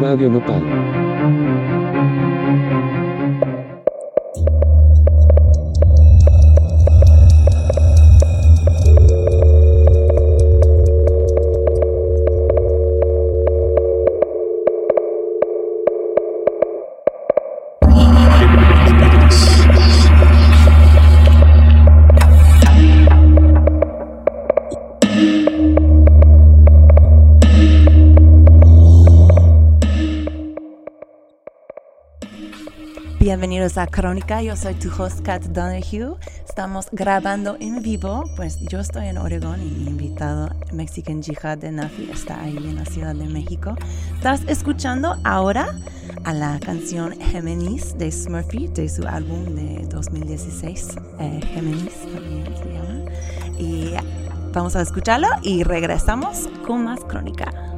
Radio Nopal. Bienvenidos a Crónica, yo soy tu host Kat Donahue. Estamos grabando en vivo, pues yo estoy en Oregón y mi invitado Mexican Jihad de Nafi está ahí en la Ciudad de México. Estás escuchando ahora a la canción Géminis de Smurfy de su álbum de 2016, eh, Géminis también se llama. Y vamos a escucharlo y regresamos con más Crónica.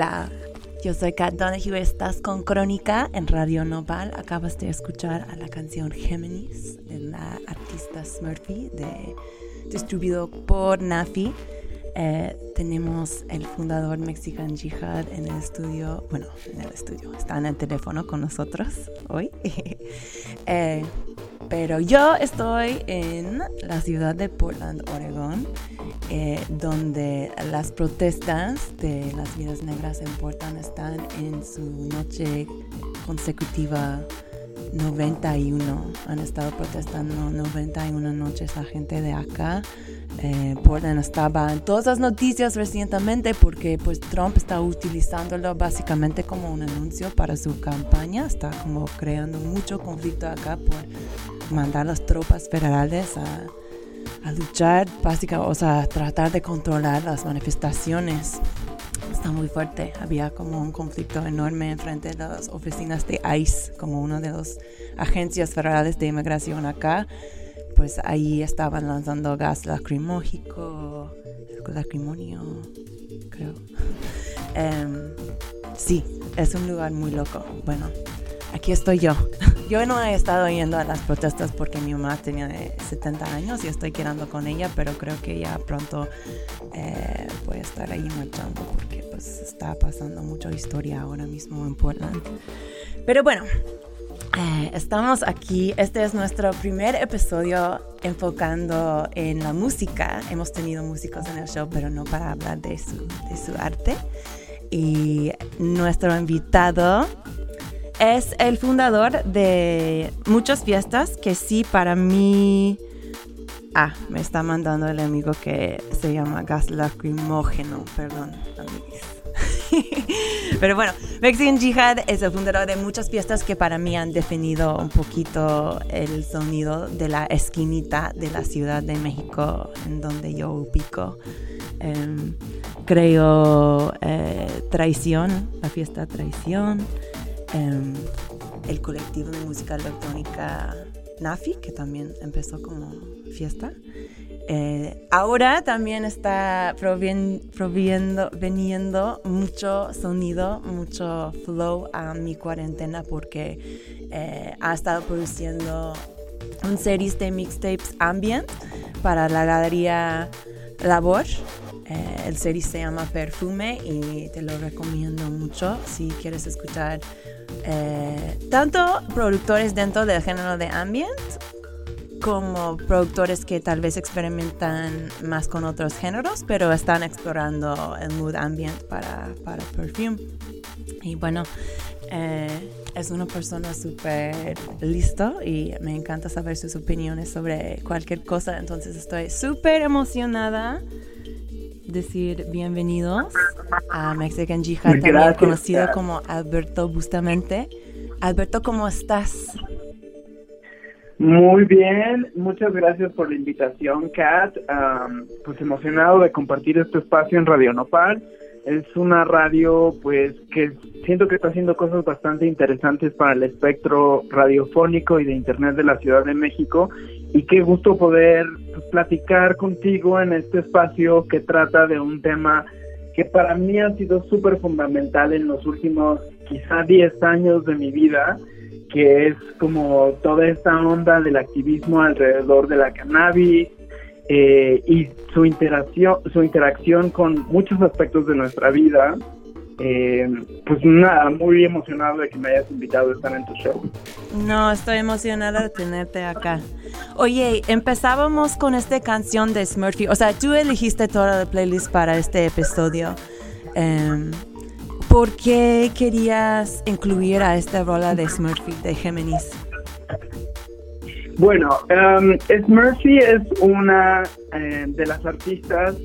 Hola. Yo soy Kat Donahue, estás con Crónica en Radio Nopal. Acabas de escuchar a la canción Géminis de la artista Smurfy, de, distribuido por Nafi. Eh, tenemos el fundador Mexican Jihad en el estudio, bueno, en el estudio, está en el teléfono con nosotros hoy. eh, Pero yo estoy en la ciudad de Portland, Oregón, eh, donde las protestas de las vidas negras en Portland están en su noche consecutiva 91. Han estado protestando 91 noches la gente de acá. Eh, Portland estaba en todas las noticias recientemente porque pues Trump está utilizándolo básicamente como un anuncio para su campaña. Está como creando mucho conflicto acá por mandar las tropas federales a, luchar, básicamente, o sea, tratar de controlar las manifestaciones está muy fuerte. Había como un conflicto enorme frente a las oficinas de ICE, como una de las agencias federales de inmigración acá. Pues ahí estaban lanzando gas lacrimógico, lacrimonio, creo. Um, sí, es un lugar muy loco. Bueno, aquí estoy yo. Yo no he estado yendo a las protestas porque mi mamá tenía 70 años y estoy quedando con ella, pero creo que ya pronto eh, voy a estar ahí marchando porque pues está pasando mucha historia ahora mismo en Portland. Pero bueno, eh, estamos aquí. Este es nuestro primer episodio enfocando en la música. Hemos tenido músicos en el show, pero no para hablar de su, de su arte. Y nuestro invitado es el fundador de muchas fiestas que sí para mí... Ah, me está mandando el amigo que se llama gas lacrimógeno, perdón, Pero bueno, Mexican Jihad es el fundador de muchas fiestas que para mí han definido un poquito el sonido de la esquinita de la Ciudad de México en donde yo ubico. Em, creo eh, Traición, la fiesta Traición. Em, el colectivo de música electrónica Nafi, que también empezó como fiesta. Eh, ahora también está proviendo, veniendo mucho sonido, mucho flow a mi cuarentena porque eh, ha estado produciendo un series de mixtapes ambient para la galería Labor. Eh, el serie se llama Perfume y te lo recomiendo mucho si quieres escuchar eh, tanto productores dentro del género de ambient como productores que tal vez experimentan más con otros géneros, pero están explorando el mood ambient para, para Perfume. Y bueno, eh, es una persona súper listo y me encanta saber sus opiniones sobre cualquier cosa, entonces estoy súper emocionada decir bienvenidos a Mexican Jihad, también conocido como Alberto Bustamente. Alberto, ¿cómo estás? Muy bien, muchas gracias por la invitación, Kat. pues emocionado de compartir este espacio en Radio Nopal. Es una radio, pues, que siento que está haciendo cosas bastante interesantes para el espectro radiofónico y de Internet de la Ciudad de México. Y qué gusto poder pues, platicar contigo en este espacio que trata de un tema que para mí ha sido súper fundamental en los últimos quizá 10 años de mi vida, que es como toda esta onda del activismo alrededor de la cannabis eh, y su interacción, su interacción con muchos aspectos de nuestra vida eh, pues nada, muy emocionado de que me hayas invitado a estar en tu show. No, estoy emocionada de tenerte acá. Oye, empezábamos con esta canción de Smurfy. O sea, tú elegiste toda la playlist para este episodio. Eh, ¿Por qué querías incluir a esta rola de Smurfy, de Géminis? Bueno, um, Smurfy es una eh, de las artistas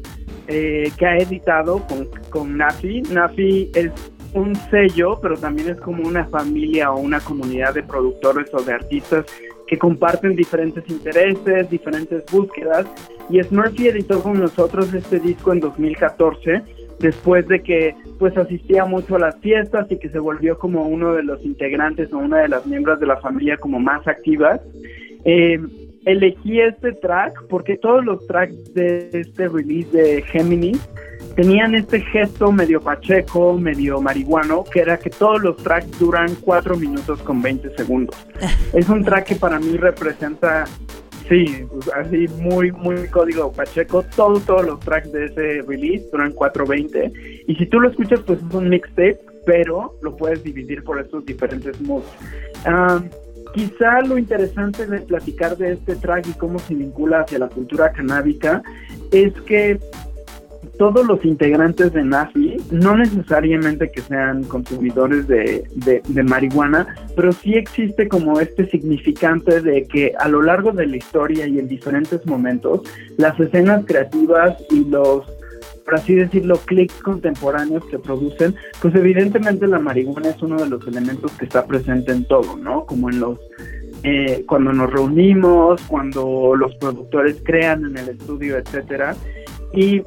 eh, que ha editado con, con Nafi. Nafi es un sello, pero también es como una familia o una comunidad de productores o de artistas que comparten diferentes intereses, diferentes búsquedas. Y Smurfy editó con nosotros este disco en 2014, después de que pues asistía mucho a las fiestas y que se volvió como uno de los integrantes o una de las miembros de la familia como más activas. Eh, elegí este track porque todos los tracks de este release de Gemini tenían este gesto medio pacheco, medio marihuano, que era que todos los tracks duran 4 minutos con 20 segundos. es un track que para mí representa, sí, pues, así muy, muy código pacheco. Todos, todos los tracks de ese release duran 4.20. Y si tú lo escuchas, pues es un mixtape, pero lo puedes dividir por estos diferentes moods. Um, quizá lo interesante de platicar de este track y cómo se vincula hacia la cultura canábica es que todos los integrantes de Nafi, no necesariamente que sean consumidores de, de, marihuana, pero sí existe como este significante de que a lo largo de la historia y en diferentes momentos, las escenas creativas y los por así decirlo, clics contemporáneos que producen, pues evidentemente la marihuana es uno de los elementos que está presente en todo, ¿no? Como en los eh, cuando nos reunimos, cuando los productores crean en el estudio, etcétera. Y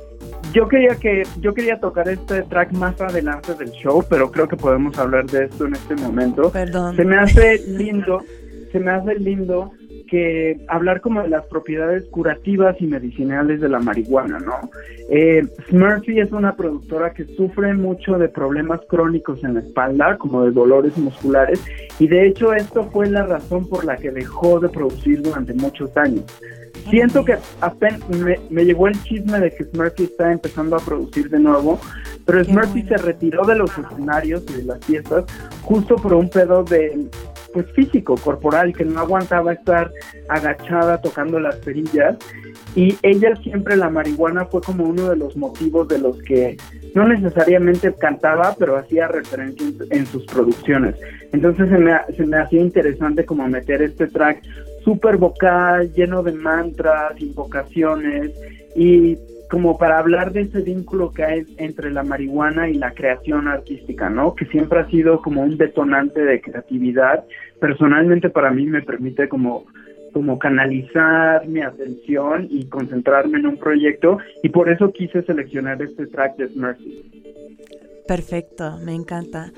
yo quería que yo quería tocar este track más adelante del show, pero creo que podemos hablar de esto en este momento. Perdón. Se me hace lindo, se me hace lindo que hablar como de las propiedades curativas y medicinales de la marihuana, ¿no? Eh, Smurfy es una productora que sufre mucho de problemas crónicos en la espalda, como de dolores musculares, y de hecho esto fue la razón por la que dejó de producir durante muchos años. Siento que apenas me, me, llegó el chisme de que Smurfy está empezando a producir de nuevo, pero Smurfy se retiró de los escenarios y de las fiestas justo por un pedo de pues físico, corporal, que no aguantaba estar agachada tocando las perillas. Y ella siempre la marihuana fue como uno de los motivos de los que no necesariamente cantaba, pero hacía referencia en, sus producciones. Entonces se me, se me hacía interesante como meter este track súper vocal, lleno de mantras, invocaciones y como para hablar de ese vínculo que hay entre la marihuana y la creación artística, ¿no? Que siempre ha sido como un detonante de creatividad. Personalmente para mí me permite como como canalizar mi atención y concentrarme en un proyecto y por eso quise seleccionar este track de Mercy. Perfecto, me encanta.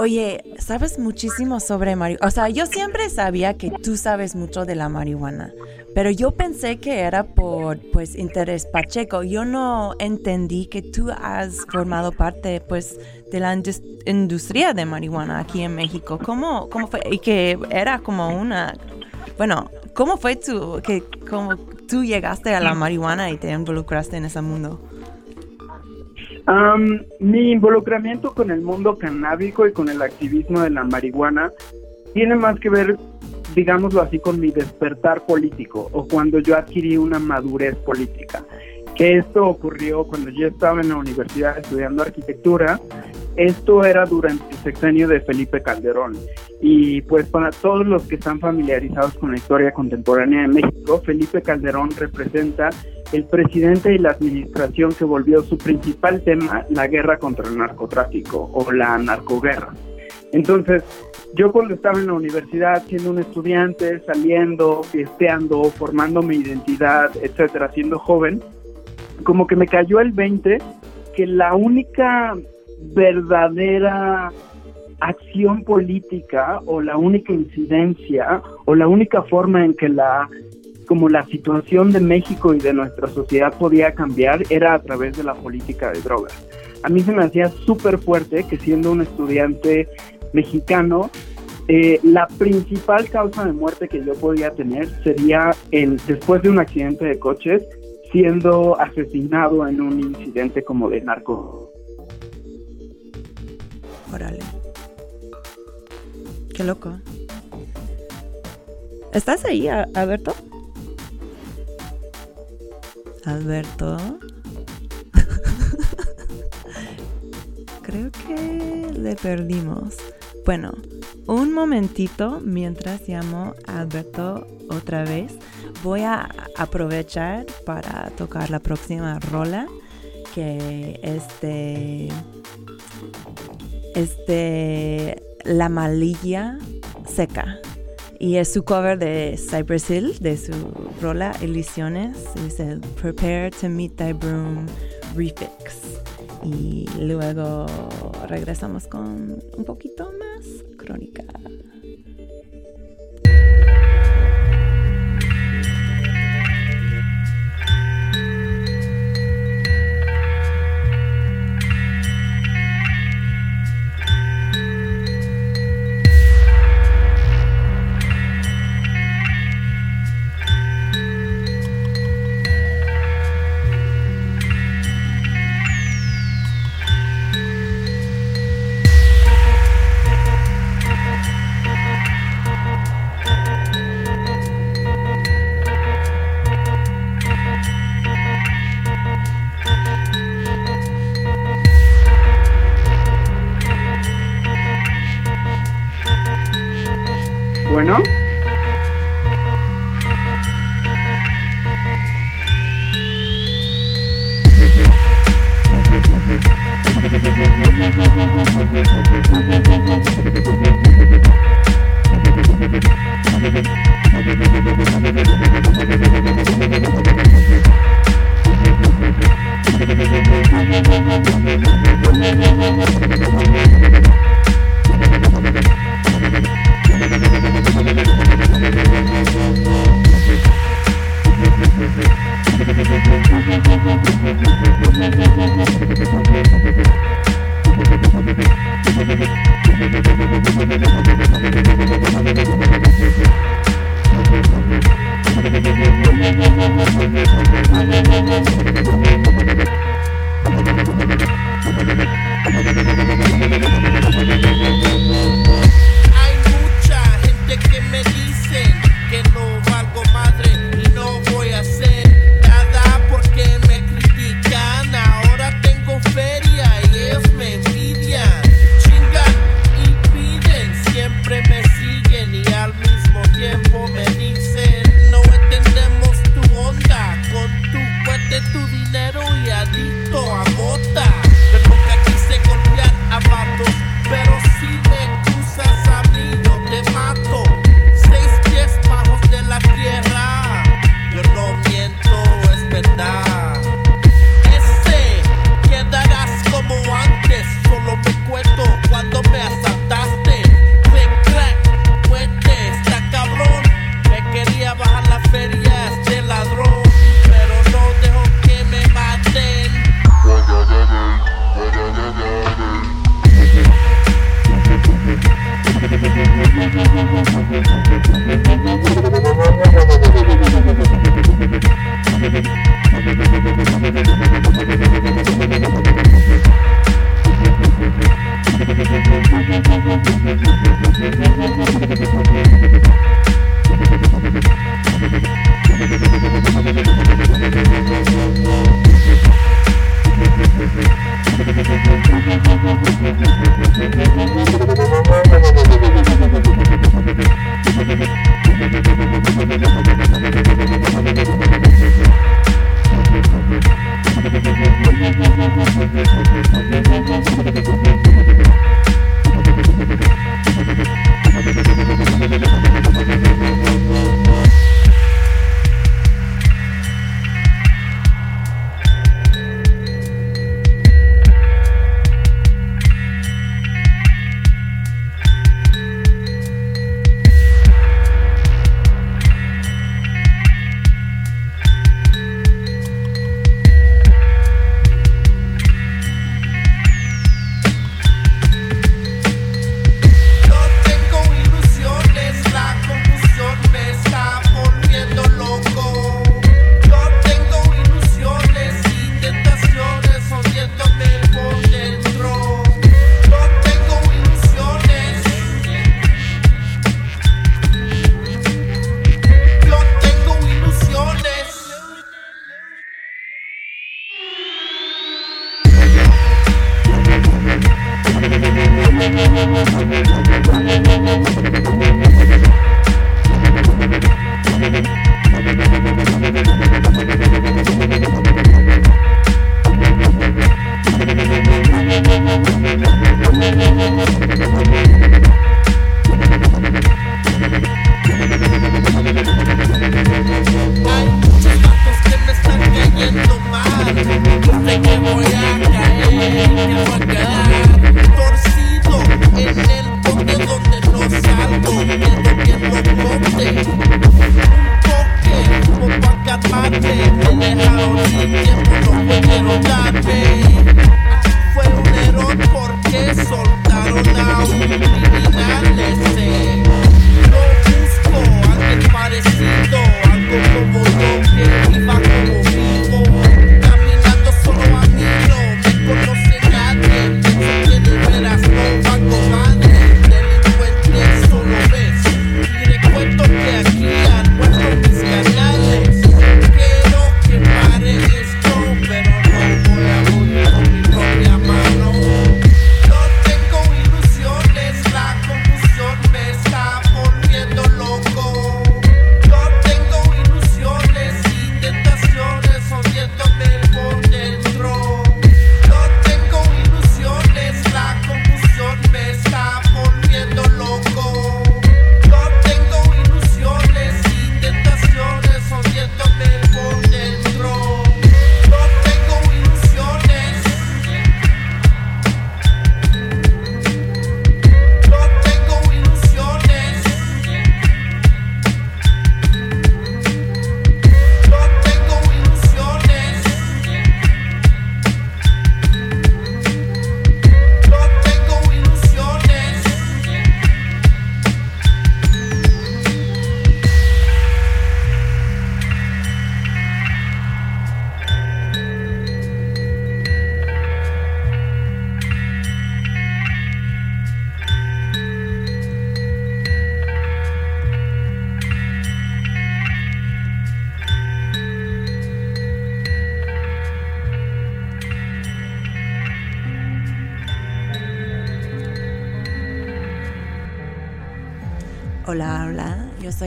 Oye, sabes muchísimo sobre marihuana. O sea, yo siempre sabía que tú sabes mucho de la marihuana, pero yo pensé que era por pues interés pacheco. Yo no entendí que tú has formado parte pues de la industria de marihuana aquí en México. ¿Cómo, cómo fue? Y que era como una bueno, ¿cómo fue tú que cómo tú llegaste a la marihuana y te involucraste en ese mundo? Mi involucramiento con el mundo canábico y con el activismo de la marihuana tiene más que ver, digámoslo así, con mi despertar político o cuando yo adquirí una madurez política. Que esto ocurrió cuando yo estaba en la universidad estudiando arquitectura. Esto era durante el sexenio de Felipe Calderón. Y pues para todos los que están familiarizados con la historia contemporánea de México, Felipe Calderón representa el presidente y la administración que volvió su principal tema la guerra contra el narcotráfico o la narcoguerra. Entonces, yo cuando estaba en la universidad, siendo un estudiante, saliendo, fiesteando, formando mi identidad, etcétera, siendo joven, como que me cayó el 20 que la única verdadera acción política o la única incidencia o la única forma en que la como la situación de México y de nuestra sociedad podía cambiar era a través de la política de drogas. A mí se me hacía súper fuerte que siendo un estudiante mexicano, eh, la principal causa de muerte que yo podía tener sería el, después de un accidente de coches, siendo asesinado en un incidente como de narco. Órale. Qué loco. ¿Estás ahí, Alberto? Alberto. Creo que le perdimos. Bueno, un momentito mientras llamo a Alberto otra vez. Voy a aprovechar para tocar la próxima rola que es de, es de La Malilla Seca. Y es su cover de Cypress Hill, de su rola Elisiones. Dice Prepare to Meet Thy Broom Refix. Y luego regresamos con un poquito más crónica.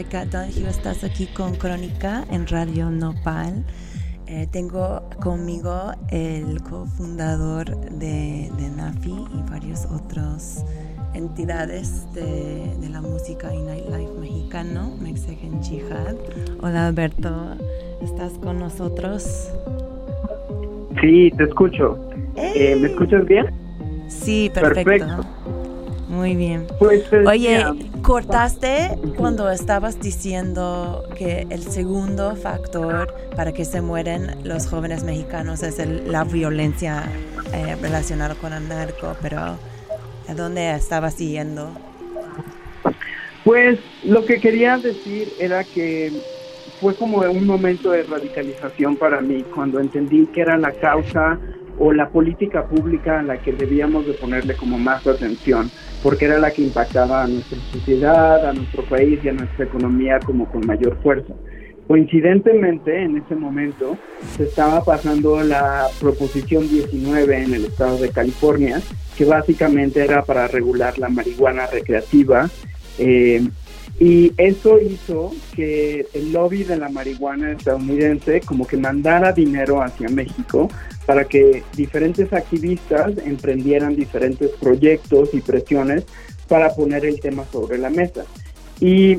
Kat Donahue, estás aquí con Crónica en Radio Nopal. Eh, tengo conmigo el cofundador de, de NAFI y varios otros entidades de, de, la música y nightlife mexicano, Mexican Jihad. Hola Alberto, ¿estás con nosotros? Sí, te escucho. Eh, ¿Me escuchas bien? Sí, perfecto. perfecto. Muy bien. Pues, Oye, cortaste cuando estabas diciendo que el segundo factor para que se mueren los jóvenes mexicanos es la violencia eh, relacionada con el narco, pero ¿a dónde estabas siguiendo? Pues lo que quería decir era que fue como un momento de radicalización para mí cuando entendí que era la causa o la política pública a la que debíamos de ponerle como más atención, porque era la que impactaba a nuestra sociedad, a nuestro país y a nuestra economía como con mayor fuerza. Coincidentemente, en ese momento se estaba pasando la Proposición 19 en el estado de California, que básicamente era para regular la marihuana recreativa. Eh, y eso hizo que el lobby de la marihuana estadounidense como que mandara dinero hacia México para que diferentes activistas emprendieran diferentes proyectos y presiones para poner el tema sobre la mesa. Y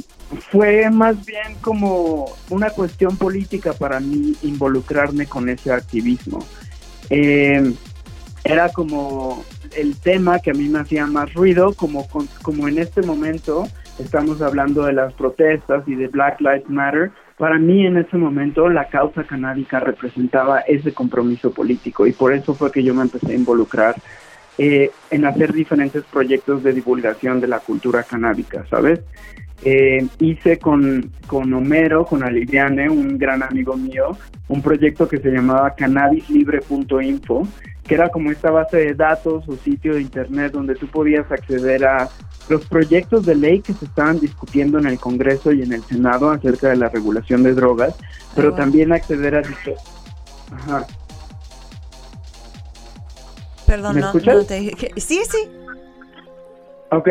fue más bien como una cuestión política para mí involucrarme con ese activismo. Eh, era como el tema que a mí me hacía más ruido, como, como en este momento estamos hablando de las protestas y de Black Lives Matter, para mí en ese momento la causa canábica representaba ese compromiso político y por eso fue que yo me empecé a involucrar eh, en hacer diferentes proyectos de divulgación de la cultura canábica, ¿sabes? Eh, hice con, con Homero, con Aliviane, un gran amigo mío, un proyecto que se llamaba cannabislibre.info, que era como esta base de datos o sitio de internet donde tú podías acceder a los proyectos de ley que se estaban discutiendo en el Congreso y en el Senado acerca de la regulación de drogas, pero también acceder a... Ajá. Perdón, no, no te... Sí, sí. Ok.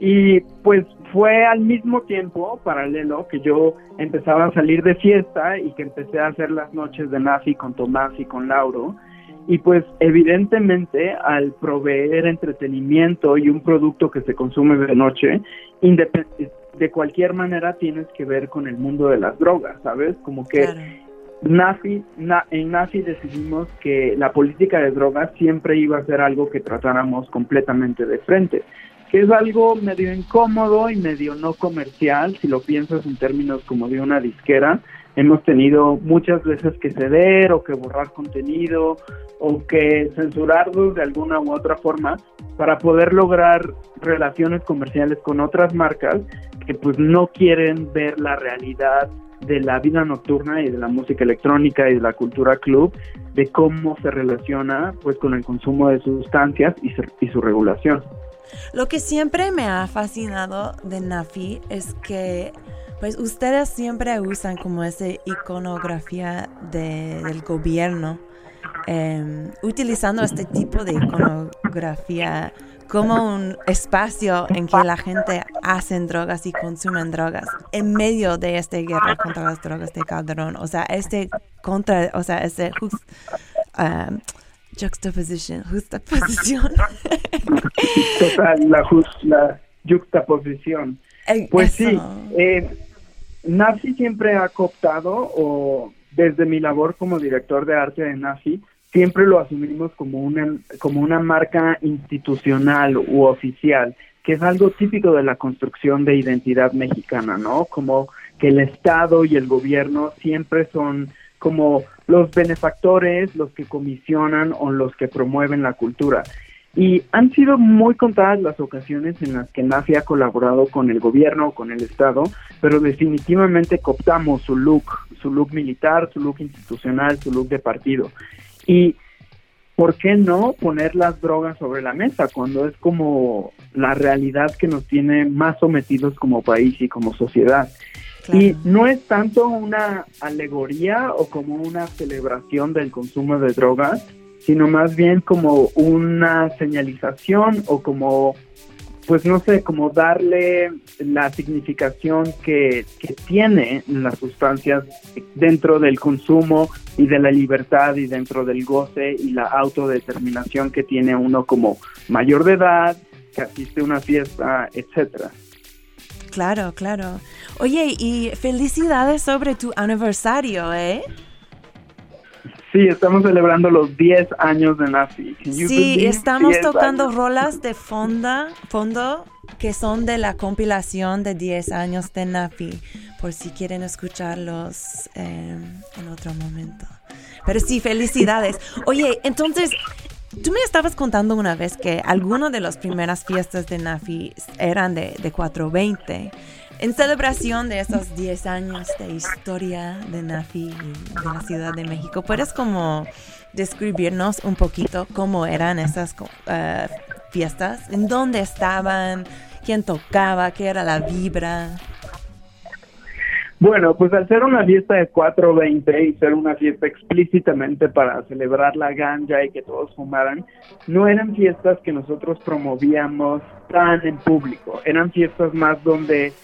Y pues fue al mismo tiempo, paralelo, que yo empezaba a salir de fiesta y que empecé a hacer las noches de Nafi con Tomás y con Lauro. Y pues evidentemente al proveer entretenimiento y un producto que se consume de noche, de cualquier manera tienes que ver con el mundo de las drogas, ¿sabes? Como que Nafi, en Nafi decidimos que la política de drogas siempre iba a ser algo que tratáramos completamente de frente, que es algo medio incómodo y medio no comercial, si lo piensas en términos como de una disquera, hemos tenido muchas veces que ceder o que borrar contenido o que censurarlos de alguna u otra forma para poder lograr relaciones comerciales con otras marcas que pues no quieren ver la realidad de la vida nocturna y de la música electrónica y de la cultura club, de cómo se relaciona pues con el consumo de sustancias y su, y su regulación. Lo que siempre me ha fascinado de Nafi es que pues ustedes siempre usan como esa iconografía del gobierno, em, utilizando este tipo de iconografía como un espacio en que la gente hace drogas y consumen drogas en medio de esta guerra contra las drogas de Calderón. O sea, este contra, o sea, este just, um, juxtaposición, juxtaposición. Total, la, la juxtaposición. Pues sí, eh, NAFI siempre ha cooptado, o desde mi labor como director de arte de NAFI, siempre lo asumimos como una, como una marca institucional u oficial, que es algo típico de la construcción de identidad mexicana, ¿no? Como que el Estado y el gobierno siempre son como los benefactores, los que comisionan o los que promueven la cultura. Y han sido muy contadas las ocasiones en las que NAFI ha colaborado con el gobierno o con el Estado, pero definitivamente cooptamos su look, su look militar, su look institucional, su look de partido. Y ¿por qué no poner las drogas sobre la mesa cuando es como la realidad que nos tiene más sometidos como país y como sociedad? Y no es tanto una alegoría o como una celebración del consumo de drogas, sino más bien como una señalización o como pues no sé, como darle la significación que, que tiene las sustancias dentro del consumo y de la libertad y dentro del goce y la autodeterminación que tiene uno como mayor de edad, que asiste a una fiesta, etcétera. Claro, claro. Oye, y felicidades sobre tu aniversario, ¿eh? Sí, estamos celebrando los 10 años de Nafi. Sí, estamos tocando rolas de fonda, fondo que son de la compilación de 10 años de Nafi, por si quieren escucharlos eh, en otro momento. Pero sí, felicidades. Oye, entonces, tú me estabas contando una vez que algunas de las primeras fiestas de Nafi eran de, de 420. En celebración de esos 10 años de historia de Nafi de la Ciudad de México, ¿puedes como describirnos un poquito cómo eran esas uh, fiestas? ¿En dónde estaban? ¿Quién tocaba? ¿Qué era la vibra? Bueno, pues al ser una fiesta de 420 y ser una fiesta explícitamente para celebrar la ganja y que todos fumaran, no eran fiestas que nosotros promovíamos tan en público, eran fiestas más donde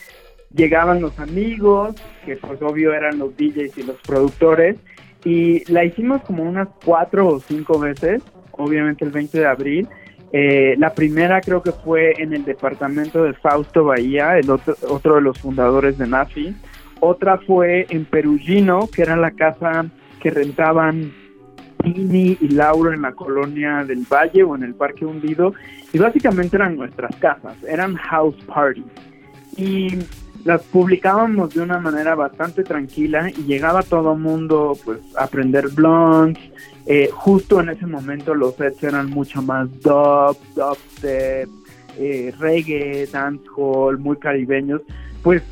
llegaban los amigos, que pues obvio eran los DJs y los productores, y la hicimos como unas cuatro o cinco veces, obviamente el 20 de abril. Eh, la primera creo que fue en el departamento de Fausto Bahía, el otro, otro de los fundadores de NAFI. Otra fue en Perugino, que era la casa que rentaban Tini y Laura en la colonia del Valle o en el Parque Hundido. Y básicamente eran nuestras casas, eran house parties. Y las publicábamos de una manera bastante tranquila y llegaba todo mundo pues a aprender blondes. Eh, justo en ese momento los sets eran mucho más dub, dubstep, eh, reggae, dancehall, muy caribeños. Pues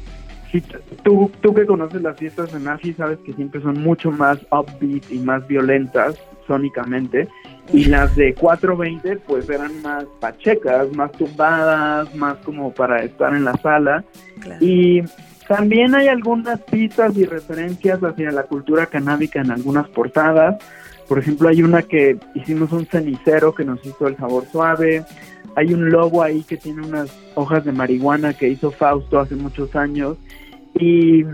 si tú, tú que conoces las fiestas de Nazi sabes que siempre son mucho más upbeat y más violentas sónicamente y las de 420 pues eran más pachecas, más tumbadas, más como para estar en la sala. Y también hay algunas pistas y referencias hacia la cultura canábica en algunas portadas. Por ejemplo, hay una que hicimos un cenicero que nos hizo el sabor suave. Hay un logo ahí que tiene unas hojas de marihuana que hizo Fausto hace muchos años. Y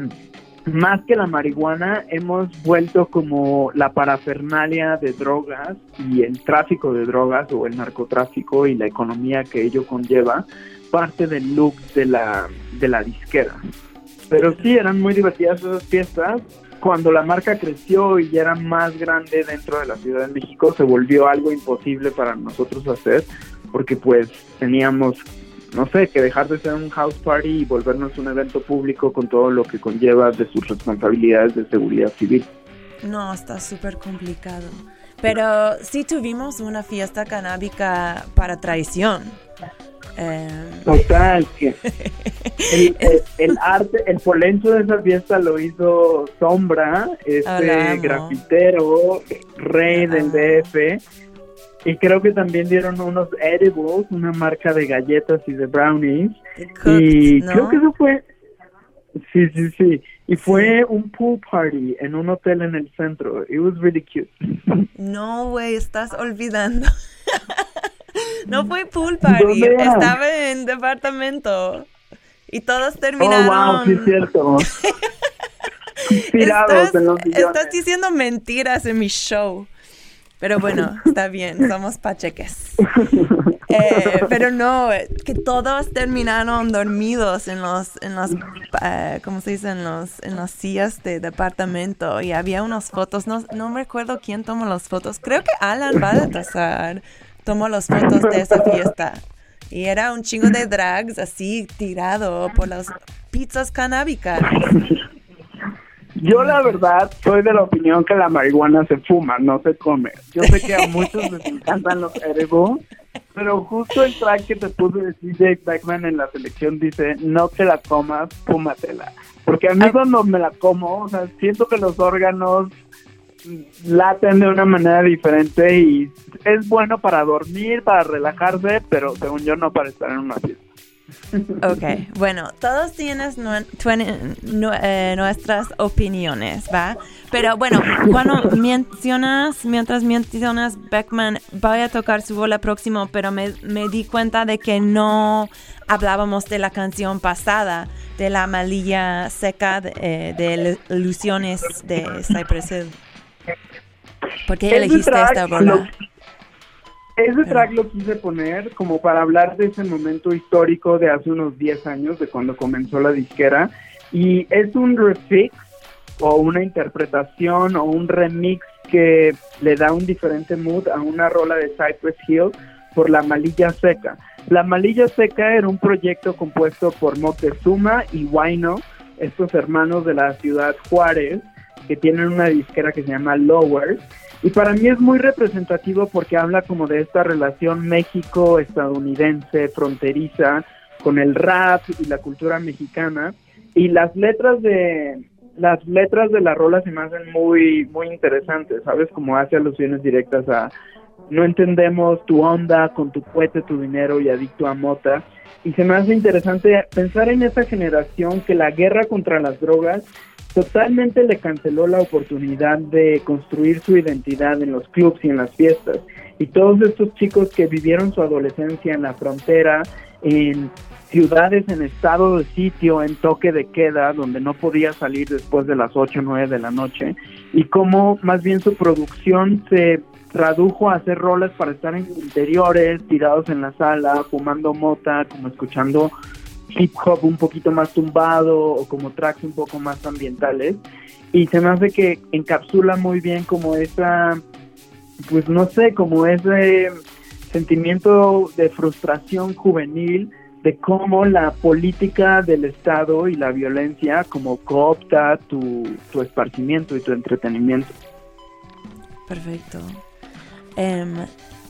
más que la marihuana, hemos vuelto como la parafernalia de drogas y el tráfico de drogas o el narcotráfico y la economía que ello conlleva, parte del look de la, de la disquera. Pero sí, eran muy divertidas esas fiestas. Cuando la marca creció y ya era más grande dentro de la Ciudad de México, se volvió algo imposible para nosotros hacer, porque pues teníamos no sé, que dejar de ser un house party y volvernos un evento público con todo lo que conlleva de sus responsabilidades de seguridad civil. No, está súper complicado. Pero sí tuvimos una fiesta canábica para traición. Eh... Total, que el, arte, el polencho de esa fiesta lo hizo Sombra, este grafitero, rey del DF, y creo que también dieron unos edibles, una marca de galletas y de brownies. y creo que eso fue... Sí, sí, sí. Y fue un pool party en un hotel en el centro. It was really cute. No, güey, estás olvidando. no fue pool party, estaba en departamento. Y todos terminaron. Oh, wow, sí, es cierto. estás, en los estás diciendo mentiras en mi show. Pero bueno, está bien, somos pacheques. Eh, pero no, que todos terminaron dormidos en los, en los, eh, ¿cómo se dice? En los, en las sillas de departamento y había unas fotos, no, no recuerdo quién tomó las fotos. Creo que Alan Baltasar tomó las fotos de esa fiesta. Y era un chingo de drags así tirado por las pizzas canábicas. Yo la verdad soy de la opinión que la marihuana se fuma, no se come. Yo sé que a muchos les encantan los edibles, pero justo el track que te puso de CJ Beckman en la selección dice, no te la comas, fúmatela. Porque a mí cuando me la como, o sea, siento que los órganos laten de una manera diferente y es bueno para dormir, para relajarse, pero según yo no para estar en una fiesta. Ok, bueno, todos nu- eh, nuestras opiniones, ¿va? Pero bueno, cuando mencionas, mientras mencionas Beckman, voy a tocar su bola próximo, pero me, me di cuenta de que no hablábamos de la canción pasada, de la malilla seca de, eh, de ilusiones de Cypress Hill. ¿Por qué elegiste esta rola? lo- Ese track lo quise poner como para hablar de ese momento histórico de hace unos 10 años, de cuando comenzó la disquera. Y es un refix o una interpretación o un remix que le da un diferente mood a una rola de Cypress Hill por La Malilla Seca. La Malilla Seca era un proyecto compuesto por Moctezuma y Huayno, estos hermanos de la ciudad Juárez, que tienen una disquera que se llama Lowers. Y para mí es muy representativo porque habla como de esta relación México-estadounidense, fronteriza, con el rap y la cultura mexicana. Y las letras de las letras de la rola se me hacen muy, muy interesantes, ¿sabes? Como hace alusiones directas a no entendemos tu onda con tu cohete, tu dinero y adicto a mota. Y se me hace interesante pensar en esa generación que la guerra contra las drogas totalmente le canceló la oportunidad de construir su identidad en los clubs y en las fiestas. Y todos estos chicos que vivieron su adolescencia en la frontera, en ciudades en estado de sitio, en toque de queda, donde no podía salir después de las 8 o 9 de la noche, y cómo más bien su producción se tradujo a hacer roles para estar en interiores, tirados en la sala, fumando mota, como escuchando hip hop un poquito más tumbado o como tracks un poco más ambientales y se me hace que encapsula muy bien como esa pues no sé como ese sentimiento de frustración juvenil de cómo la política del Estado y la violencia como coopta tu, tu esparcimiento y tu entretenimiento. Perfecto. Em,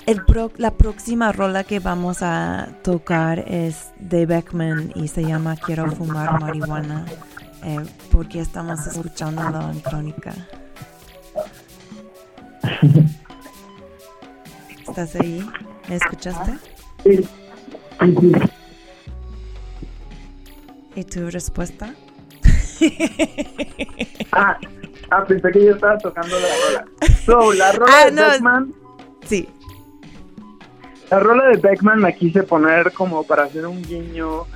el pro- la próxima rola que vamos a tocar es de Beckman y se llama Quiero fumar marihuana. eh, porque estamos escuchándolo en crónica. ¿Estás ahí? ¿Me escuchaste? Sí. ¿Y tu respuesta? Ah, ah, pensé que yo estaba tocando la rola. So, la rola Ah, de no. Beckman Sí. La rola de Beckman la quise poner como para hacer un guiño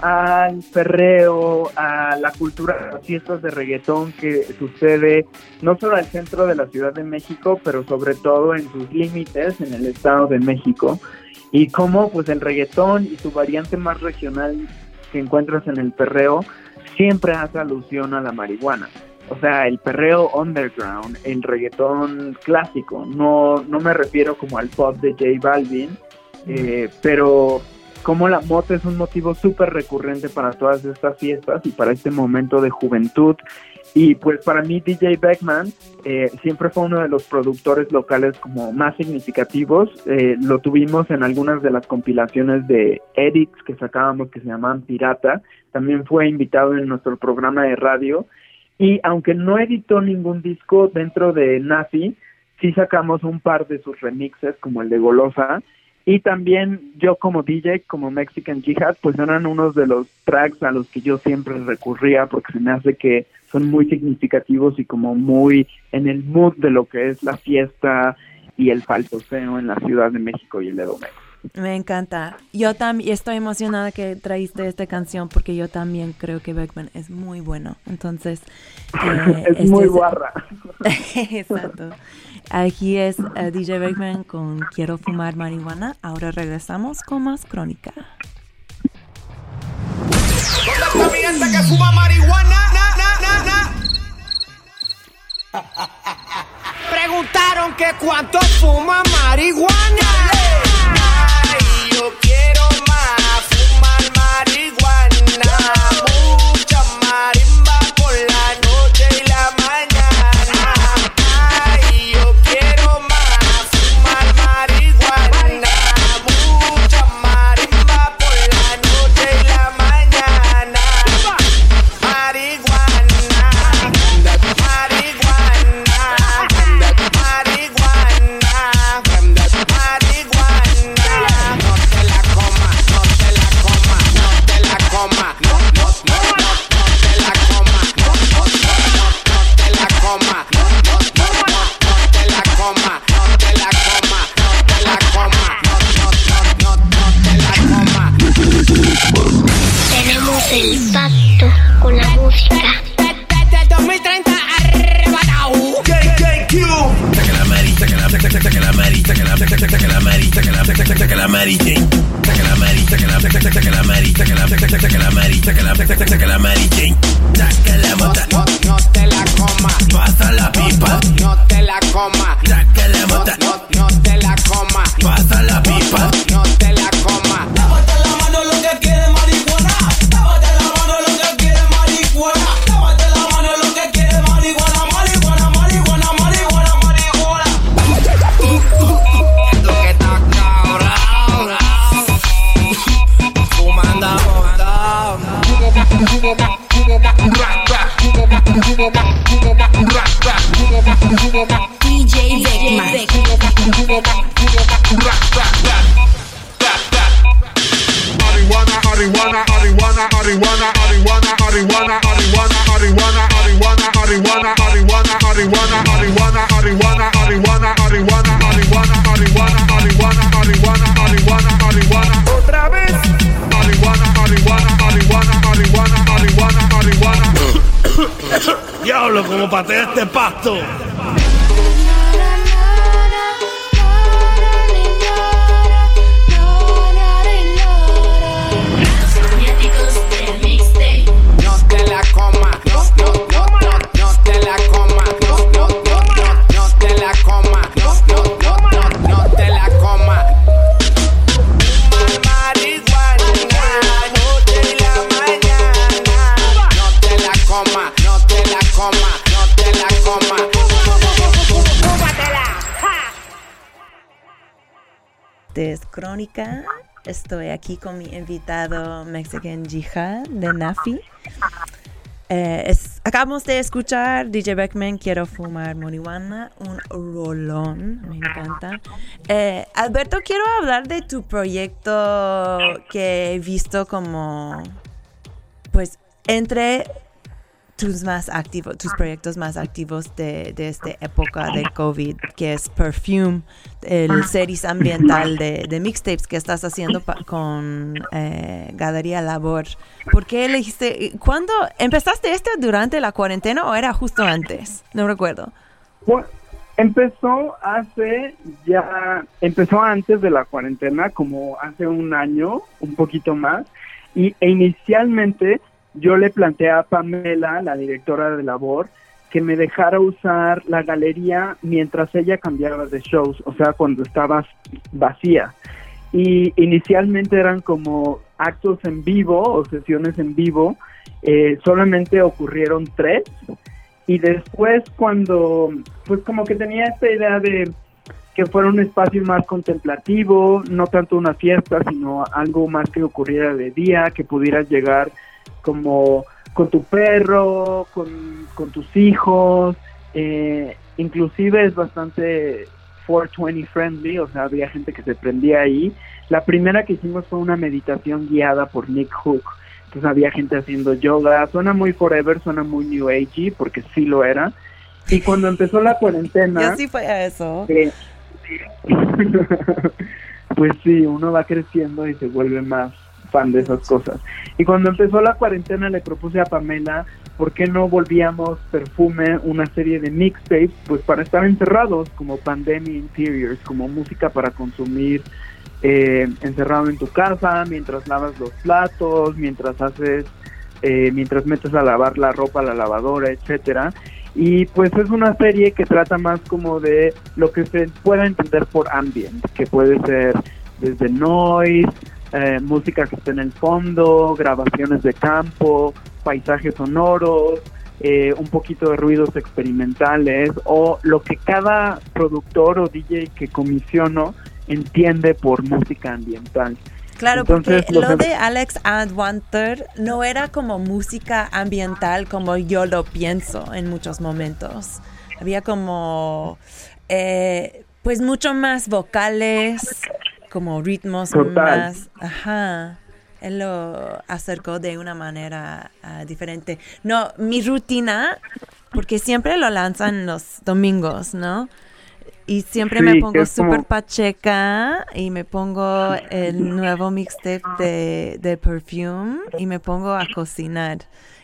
al perreo, a la cultura de las fiestas de reggaetón que sucede no solo al centro de la Ciudad de México, pero sobre todo en sus límites en el Estado de México. Y cómo pues el reggaetón y su variante más regional que encuentras en el perreo siempre hace alusión a la marihuana. O sea, el perreo underground, el reggaetón clásico. No, no me refiero como al pop de J Balvin, eh, pero como la mota es un motivo súper recurrente para todas estas fiestas y para este momento de juventud. Y pues para mí DJ Beckman eh, siempre fue uno de los productores locales como más significativos. Eh, lo tuvimos en algunas de las compilaciones de edits que sacábamos que se llamaban Pirata. También fue invitado en nuestro programa de radio. Y aunque no editó ningún disco dentro de Nazi, sí sacamos un par de sus remixes como el de Golosa. Y también yo como DJ, como Mexican Jihad, pues eran unos de los tracks a los que yo siempre recurría porque se me hace que son muy significativos y como muy en el mood de lo que es la fiesta y el falsoseo en la Ciudad de México y el Edomex. Me encanta. Yo también estoy emocionada que traíste esta canción porque yo también creo que Beckman es muy bueno. Entonces, eh, es este muy guarra. Exacto. Aquí es eh, DJ Beckman con Quiero fumar marihuana. Ahora regresamos con más crónica. ¿Dónde está mi gente que fuma marihuana? Na, na, na, na. Preguntaron que cuánto fuma marihuana. Ay, yo quiero más fumar marihuana. Este es Crónica. Estoy aquí con mi invitado Mexican Jihad de Nafi. Eh, acabamos de escuchar DJ Beckman, Quiero fumar marihuana, un rolón, me encanta. Eh, Alberto, quiero hablar de tu proyecto que he visto como, pues, entre tus más activos, tus proyectos más activos de, de esta época del COVID, que es Perfume, el series ambiental de, de mixtapes que estás haciendo pa- con eh, Galería Labor. ¿Por qué elegiste? ¿Cuándo empezaste esto durante la cuarentena o era justo antes? No recuerdo. Bueno, empezó hace ya, empezó antes de la cuarentena, como hace un año, un poquito más, y e inicialmente yo le planteé a Pamela, la directora de labor, que me dejara usar la galería mientras ella cambiaba de shows, o sea, cuando estaba vacía. Y inicialmente eran como actos en vivo o sesiones en vivo, eh, solamente ocurrieron tres, y después cuando, pues como que tenía esta idea de que fuera un espacio más contemplativo, no tanto una fiesta, sino algo más que ocurriera de día, que pudieras llegar como con tu perro, con, con tus hijos, eh, inclusive es bastante 420 friendly, o sea, había gente que se prendía ahí. La primera que hicimos fue una meditación guiada por Nick Hook, entonces había gente haciendo yoga, suena muy forever, suena muy new agey, porque sí lo era. Y cuando empezó la cuarentena... Yo sí fue a eso. Eh, pues sí, uno va creciendo y se vuelve más fan de esas cosas. Y cuando empezó la cuarentena le propuse a Pamela, ¿por qué no volvíamos Perfume, una serie de mixtapes, pues para estar encerrados, como Pandemia Interiors, como música para consumir eh, encerrado en tu casa, mientras lavas los platos, mientras haces, eh, mientras metes a lavar la ropa la lavadora, etcétera. Y pues es una serie que trata más como de lo que se pueda entender por ambient, que puede ser desde noise, eh, música que esté en el fondo, grabaciones de campo, paisajes sonoros, eh, un poquito de ruidos experimentales o lo que cada productor o DJ que comisiono entiende por música ambiental. Claro, Entonces, porque lo em- de Alex Adwanter no era como música ambiental como yo lo pienso en muchos momentos. Había como, eh, pues mucho más vocales, como ritmos Total. más, ajá. Él lo acercó de una manera ah, diferente. No, mi rutina, porque siempre lo lanzan los domingos, ¿no? Y siempre Sí, me pongo como- súper pacheca y me pongo el nuevo mixtape de, de Perfume y me pongo a cocinar.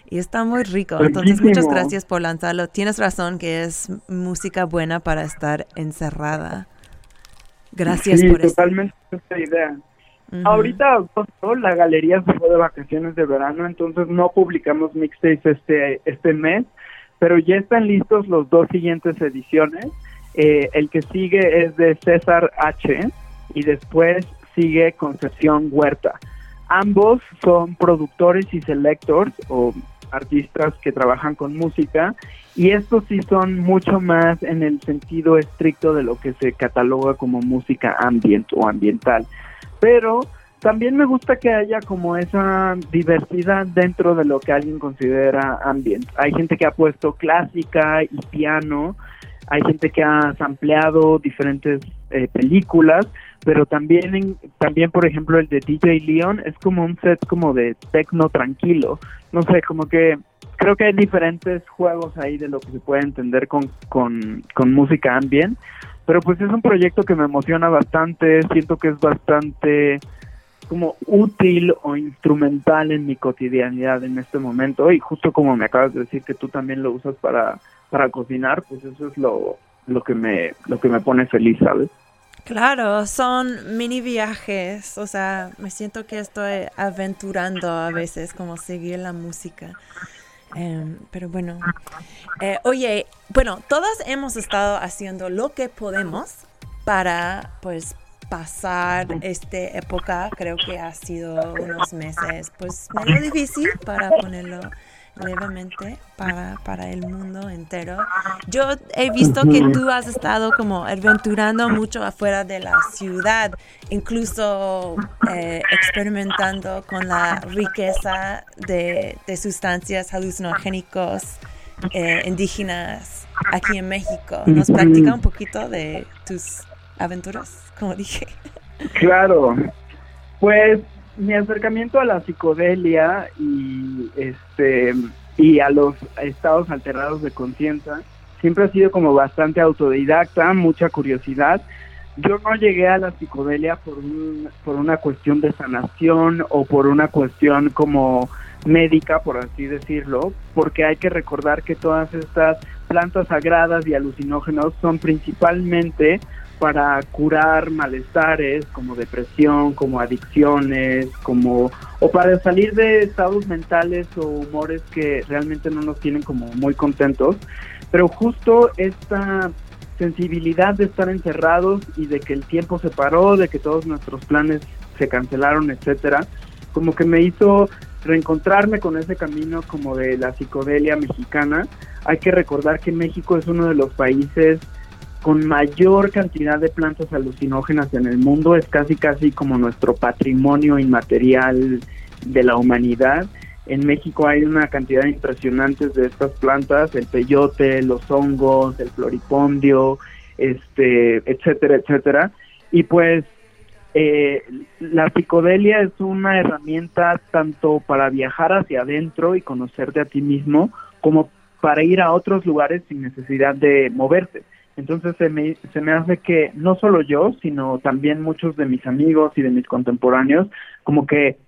Y está muy rico. Entonces, muchas gracias por lanzarlo. Tienes razón que es música buena para estar encerrada. Gracias sí, por eso. totalmente esta idea. Ahorita agosto, la galería se fue de vacaciones de verano, entonces no publicamos mixtapes este, este mes, pero ya están listos los dos siguientes ediciones. Eh, el que sigue es de César H y después sigue Concepción Huerta. Ambos son productores y selectors o artistas que trabajan con música y estos sí son mucho más en el sentido estricto de lo que se cataloga como música ambient o ambiental. Pero también me gusta que haya como esa diversidad dentro de lo que alguien considera ambient. Hay gente que ha puesto clásica y piano, hay gente que ha sampleado diferentes eh, películas, pero también, en- también por ejemplo el de DJ Leon es como un set como de techno tranquilo. No sé, como que creo que hay diferentes juegos ahí de lo que se puede entender con, con, con música ambient, pero pues es un proyecto que me emociona bastante, siento que es bastante como útil o instrumental en mi cotidianidad en este momento y justo como me acabas de decir que tú también lo usas para, para cocinar, pues eso es lo, lo que me lo que me pone feliz, ¿sabes? Claro, son mini viajes, o sea, me siento que estoy aventurando a veces, como seguir la música. Em, pero bueno, Eh, oye, bueno, todas hemos estado haciendo lo que podemos para, pues, pasar esta época. Creo que ha sido unos meses, pues, medio difícil para ponerlo levemente para, para el mundo entero. Yo he visto que tú has estado como aventurando mucho afuera de la ciudad, incluso eh, experimentando con la riqueza de, de sustancias alucinogénicos eh, indígenas aquí en México. ¿Nos practica un poquito de tus aventuras, como dije? Claro, pues mi acercamiento a la psicodelia y este y a los estados alterados de conciencia siempre ha sido como bastante autodidacta, mucha curiosidad. Yo no llegué a la psicodelia por un, por una cuestión de sanación o por una cuestión como médica, por así decirlo, porque hay que recordar que todas estas plantas sagradas y alucinógenos son principalmente para curar malestares como depresión, como adicciones, como o para salir de estados mentales o humores que realmente no nos tienen como muy contentos, pero justo esta sensibilidad de estar encerrados y de que el tiempo se paró, de que todos nuestros planes se cancelaron, etcétera, como que me hizo reencontrarme con ese camino como de la psicodelia mexicana. Hay que recordar que México es uno de los países con mayor cantidad de plantas alucinógenas en el mundo, es casi casi como nuestro patrimonio inmaterial de la humanidad. En México hay una cantidad impresionante de estas plantas, el peyote, los hongos, el floripondio, este, etcétera, etcétera. Y pues eh, la psicodelia es una herramienta tanto para viajar hacia adentro y conocerte a ti mismo, como para ir a otros lugares sin necesidad de moverte. Entonces se me, se me hace que no solo yo, sino también muchos de mis amigos y de mis contemporáneos, como que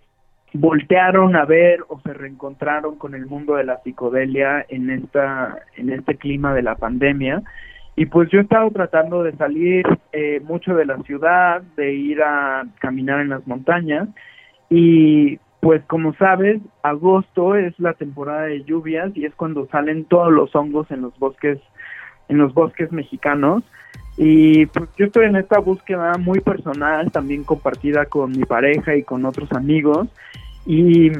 voltearon a ver o se reencontraron con el mundo de la psicodelia en esta en este clima de la pandemia. Y pues yo he estado tratando de salir eh, mucho de la ciudad de ir a caminar en las montañas. Y pues como sabes agosto es la temporada de lluvias y es cuando salen todos los hongos en los bosques en los bosques mexicanos y pues yo estoy en esta búsqueda muy personal, también compartida con mi pareja y con otros amigos. Y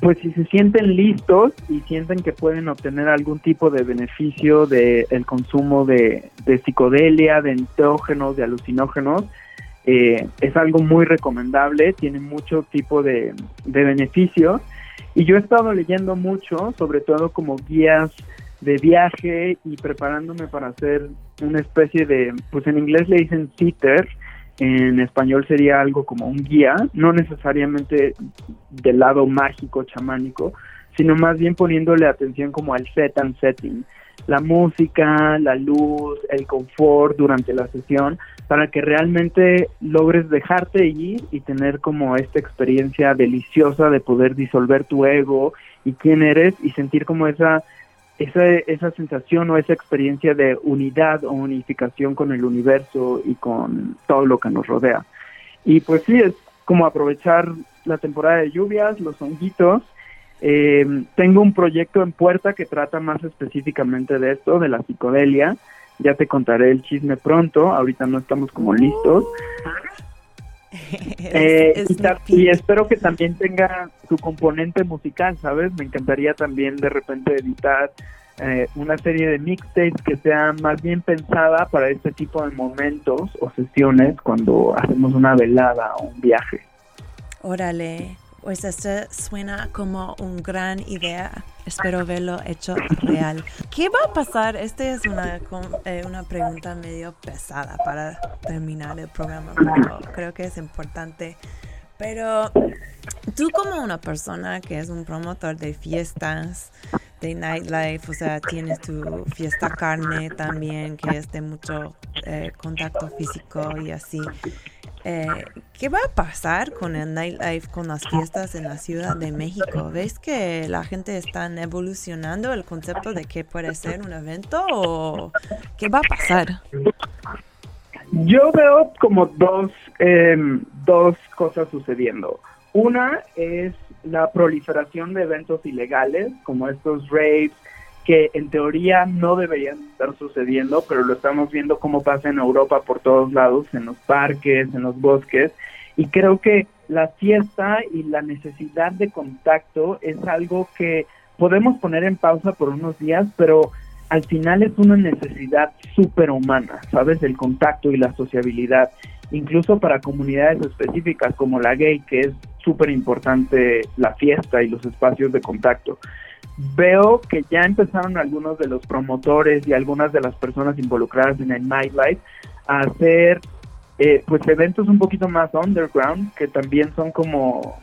pues si se sienten listos y sienten que pueden obtener algún tipo de beneficio del el consumo de, de psicodelia, de enteógenos, de alucinógenos, eh, es algo muy recomendable, tiene mucho tipo de, de beneficios. Y yo he estado leyendo mucho, sobre todo como guías de viaje y preparándome para hacer una especie de, pues en inglés le dicen sitter, en español sería algo como un guía, no necesariamente del lado mágico, chamánico, sino más bien poniéndole atención como al set and setting. la música, la luz, el confort durante la sesión, para que realmente logres dejarte ir y tener como esta experiencia deliciosa de poder disolver tu ego y quién eres y sentir como esa esa, esa sensación o esa experiencia de unidad o unificación con el universo y con todo lo que nos rodea. Y pues sí, es como aprovechar la temporada de lluvias, los honguitos. Eh, tengo un proyecto en puerta que trata más específicamente de esto, de la psicodelia. Ya te contaré el chisme pronto, ahorita no estamos como listos. Eh, Es- y, es espero que también tenga su componente musical, ¿sabes? Me encantaría también de repente editar eh, una serie de mixtapes que sea más bien pensada para este tipo de momentos o sesiones cuando hacemos una velada o un viaje. Órale, pues esto suena como una gran idea. Espero verlo hecho real. ¿Qué va a pasar? Esta es una, eh, una pregunta medio pesada para terminar el programa, pero creo que es importante. Pero tú como una persona que es un promotor de fiestas, de nightlife, o sea, tienes tu fiesta carne también, que es de mucho eh, contacto físico y así. Eh, ¿Qué va a pasar con el nightlife, con las fiestas en la Ciudad de México? ¿Ves que la gente está evolucionando el concepto de que puede ser un evento o qué va a pasar? Yo veo como dos, em, dos cosas sucediendo. Una es la proliferación de eventos ilegales, como estos raves, que en teoría no deberían estar sucediendo, pero lo estamos viendo cómo pasa en Europa por todos lados, en los parques, en los bosques, y creo que la fiesta y la necesidad de contacto es algo que podemos poner en pausa por unos días, pero al final es una necesidad superhumana, ¿sabes? El contacto y la sociabilidad, incluso para comunidades específicas como la gay, que es súper importante la fiesta y los espacios de contacto. Veo que ya empezaron algunos de los promotores y algunas de las personas involucradas en el nightlife a hacer eh, pues eventos un poquito más underground, que también son como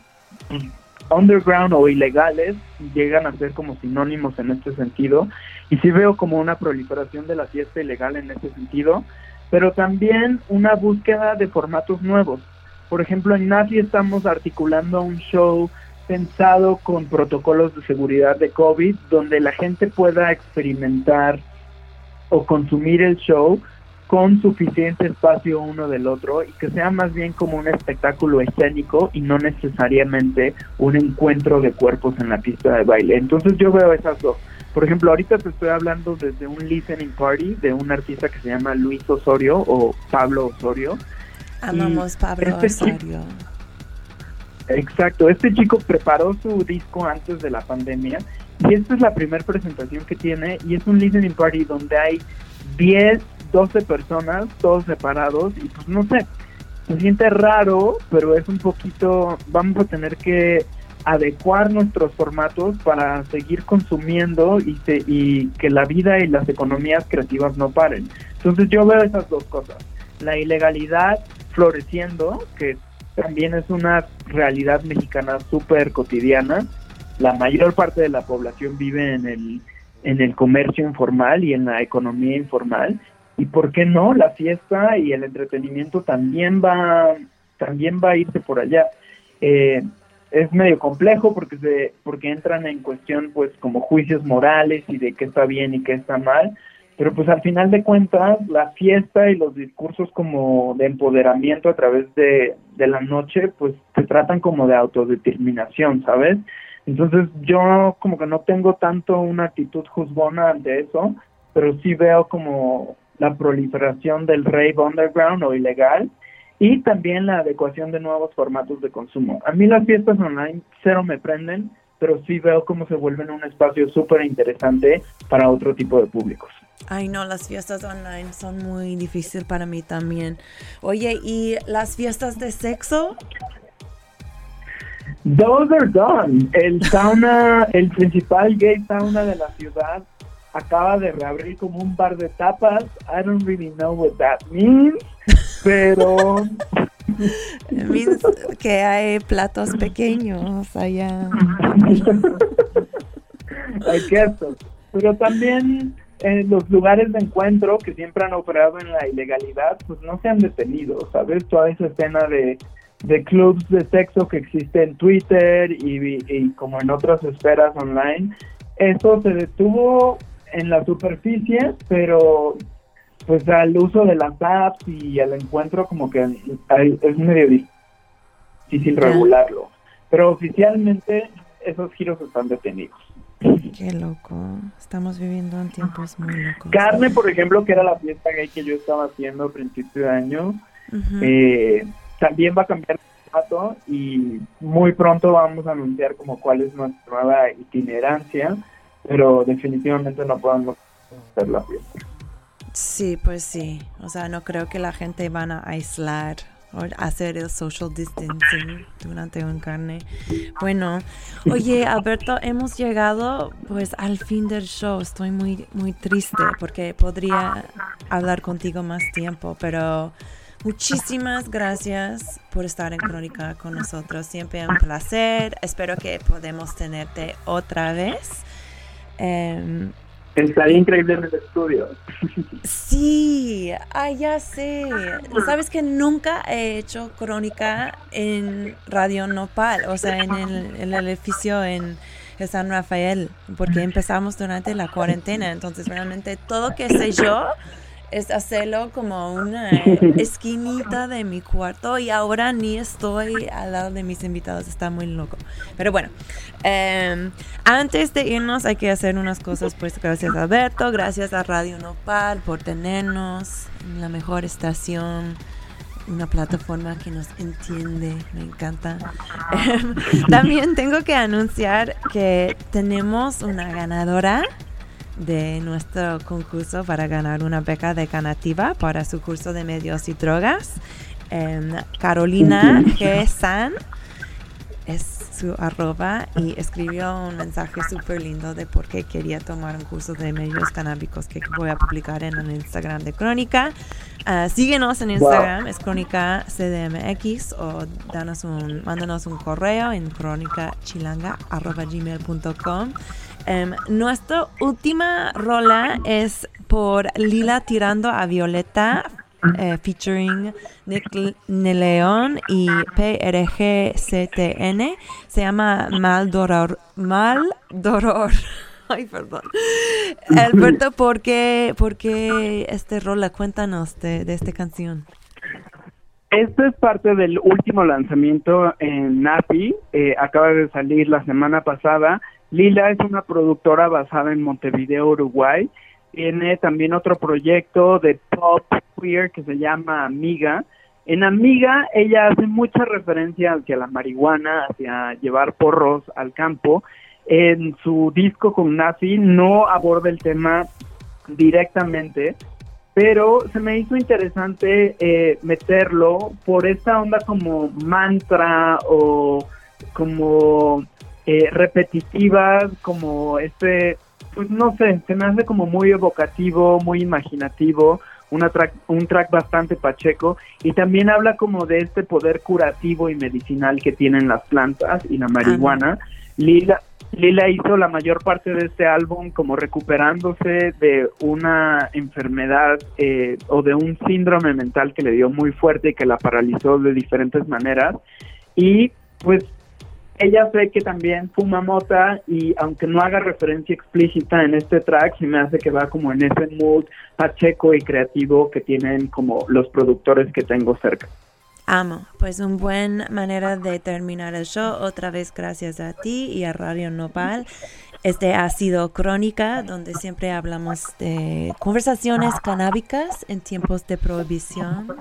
pues, underground o ilegales, llegan a ser como sinónimos en este sentido, y sí veo como una proliferación de la fiesta ilegal en ese sentido, pero también una búsqueda de formatos nuevos. Por ejemplo, en NAFI estamos articulando un show pensado con protocolos de seguridad de COVID, donde la gente pueda experimentar o consumir el show con suficiente espacio uno del otro y que sea más bien como un espectáculo escénico y no necesariamente un encuentro de cuerpos en la pista de baile. Entonces yo veo esas dos. Por ejemplo, ahorita te estoy hablando desde un listening party de un artista que se llama Luis Osorio o Pablo Osorio. Amamos Pablo este Osorio. Exacto, este chico preparó su disco antes de la pandemia y esta es la primera presentación que tiene y es un listening party donde hay 10, 12 personas, todos separados y pues no sé, se siente raro, pero es un poquito, vamos a tener que adecuar nuestros formatos para seguir consumiendo y, se- y que la vida y las economías creativas no paren. Entonces yo veo esas dos cosas, la ilegalidad floreciendo, que también es una realidad mexicana súper cotidiana. La mayor parte de la población vive en el, en el comercio informal y en la economía informal. Y por qué no, la fiesta y el entretenimiento también va, también va a irse por allá. Eh, es medio complejo porque se, porque entran en cuestión pues como juicios morales y de qué está bien y qué está mal, pero pues al final de cuentas la fiesta y los discursos como de empoderamiento a través de, de la noche pues se tratan como de autodeterminación, ¿sabes? Entonces yo como que no tengo tanto una actitud juzgona ante eso, pero sí veo como la proliferación del rave underground o ilegal y también la adecuación de nuevos formatos de consumo. A mí las fiestas online cero me prenden, pero sí veo cómo se vuelven un espacio súper interesante para otro tipo de públicos. Ay, no, las fiestas online son muy difíciles para mí también. Oye, ¿y las fiestas de sexo? Those are done. El sauna, el principal gay sauna de la ciudad acaba de reabrir como un bar de tapas. I don't really know what that means, pero que hay platos pequeños allá. Pero también eh, los lugares de encuentro que siempre han operado en la ilegalidad, pues no se han detenido, ¿sabes? Toda esa escena de, de clubs de sexo que existe en Twitter y como en otras esferas online, eso se detuvo en la superficie, pero pues al uso de las apps y al encuentro como que hay- es medio difícil regularlo. Pero oficialmente esos giros están detenidos. Qué loco. Estamos viviendo en tiempos muy locos. Carne, por ejemplo, que era la fiesta gay que yo estaba haciendo a principio de año, eh, también va a cambiar de formato y muy pronto vamos a anunciar como cuál es nuestra nueva itinerancia, pero definitivamente no podemos hacer la fiesta. Sí, pues sí. O sea, no creo que la gente van a aislar o hacer el social distancing durante un carne. Bueno, oye, Alberto, hemos llegado pues al fin del show. Estoy muy muy triste porque podría hablar contigo más tiempo, pero muchísimas gracias por estar en Crónica con nosotros. Siempre un placer. Espero que podamos tenerte otra vez. Em, Estaría increíble en el estudio. Sí, ah, ya sé. Sabes que nunca he hecho crónica en Radio Nopal, o sea, en el, en el edificio en San Rafael, porque empezamos durante la cuarentena. Entonces, realmente todo que sé yo es hacerlo como una esquinita de mi cuarto y ahora ni estoy al lado de mis invitados. Está muy loco. Pero bueno, em, antes de irnos hay que hacer unas cosas. Pues gracias a Alberto, gracias a Radio Nopal por tenernos en la mejor estación una plataforma que nos entiende, me encanta. Em, También tengo que anunciar que tenemos una ganadora de nuestro concurso para ganar una beca de Canativa para su curso de medios y drogas. Carolina G. San es su arroba y escribió un mensaje súper lindo de por qué quería tomar un curso de medios canábicos que voy a publicar en el Instagram de Crónica. Ah, síguenos en Instagram, es Crónica CDMX o danos un, mándanos un correo en crónicachilanga.gmail.com. Em, nuestra última rola es por Lila tirando a Violeta eh, featuring Nick L- León y PRGCTN. Se llama Mal Doror. Mal Doror. Ay, perdón. Alberto, ¿por qué, por qué este rola? Cuéntanos de, de esta canción. Esto es parte del último lanzamiento en Napi, eh, acaba de salir la semana pasada. Lila es una productora basada en Montevideo, Uruguay. Tiene también otro proyecto de pop queer que se llama Amiga. En Amiga ella hace mucha referencia hacia la marihuana, hacia llevar porros al campo. En su disco con Nafi no aborda el tema directamente, pero se me hizo interesante eh, meterlo por esta onda como mantra o como eh, repetitiva, como este, pues no sé, se me hace como muy evocativo, muy imaginativo, una track, un track bastante pacheco y también habla como de este poder curativo y medicinal que tienen las plantas y la marihuana. Lila, Lila hizo la mayor parte de este álbum como recuperándose de una enfermedad eh, o de un síndrome mental que le dio muy fuerte y que la paralizó de diferentes maneras. Y pues ella sé que también fuma mota y aunque no haga referencia explícita en este track, se me hace que va como en ese mood pacheco y creativo que tienen como los productores que tengo cerca. Amo. Pues una buena manera de terminar el show. Otra vez gracias a ti y a Radio Nopal. Este ha sido Crónica, donde siempre hablamos de conversaciones canábicas en tiempos de prohibición.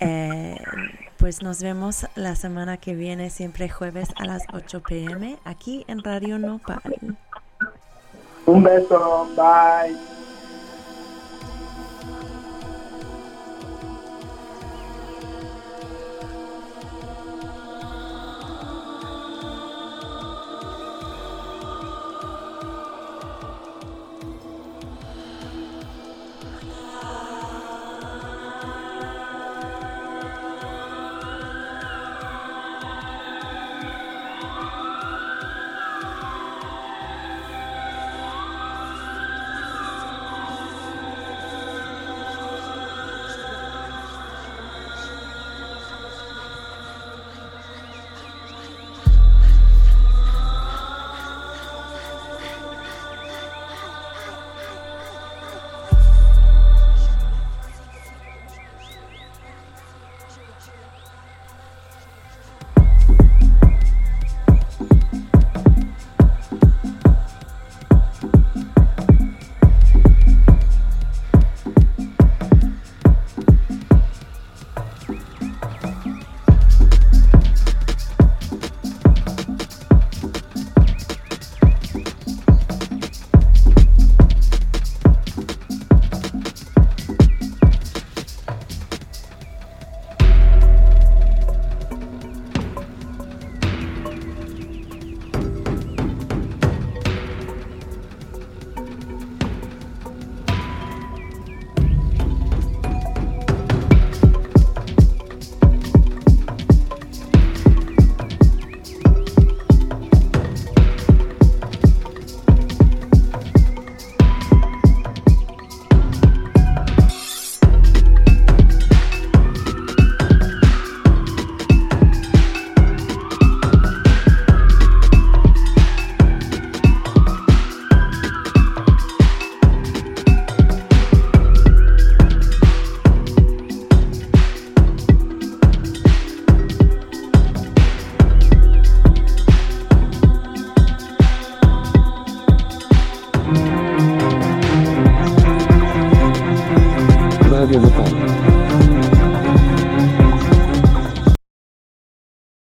Eh, pues nos vemos la semana que viene, siempre jueves a las 8 pm, aquí en Radio Nopal. Un beso, bye.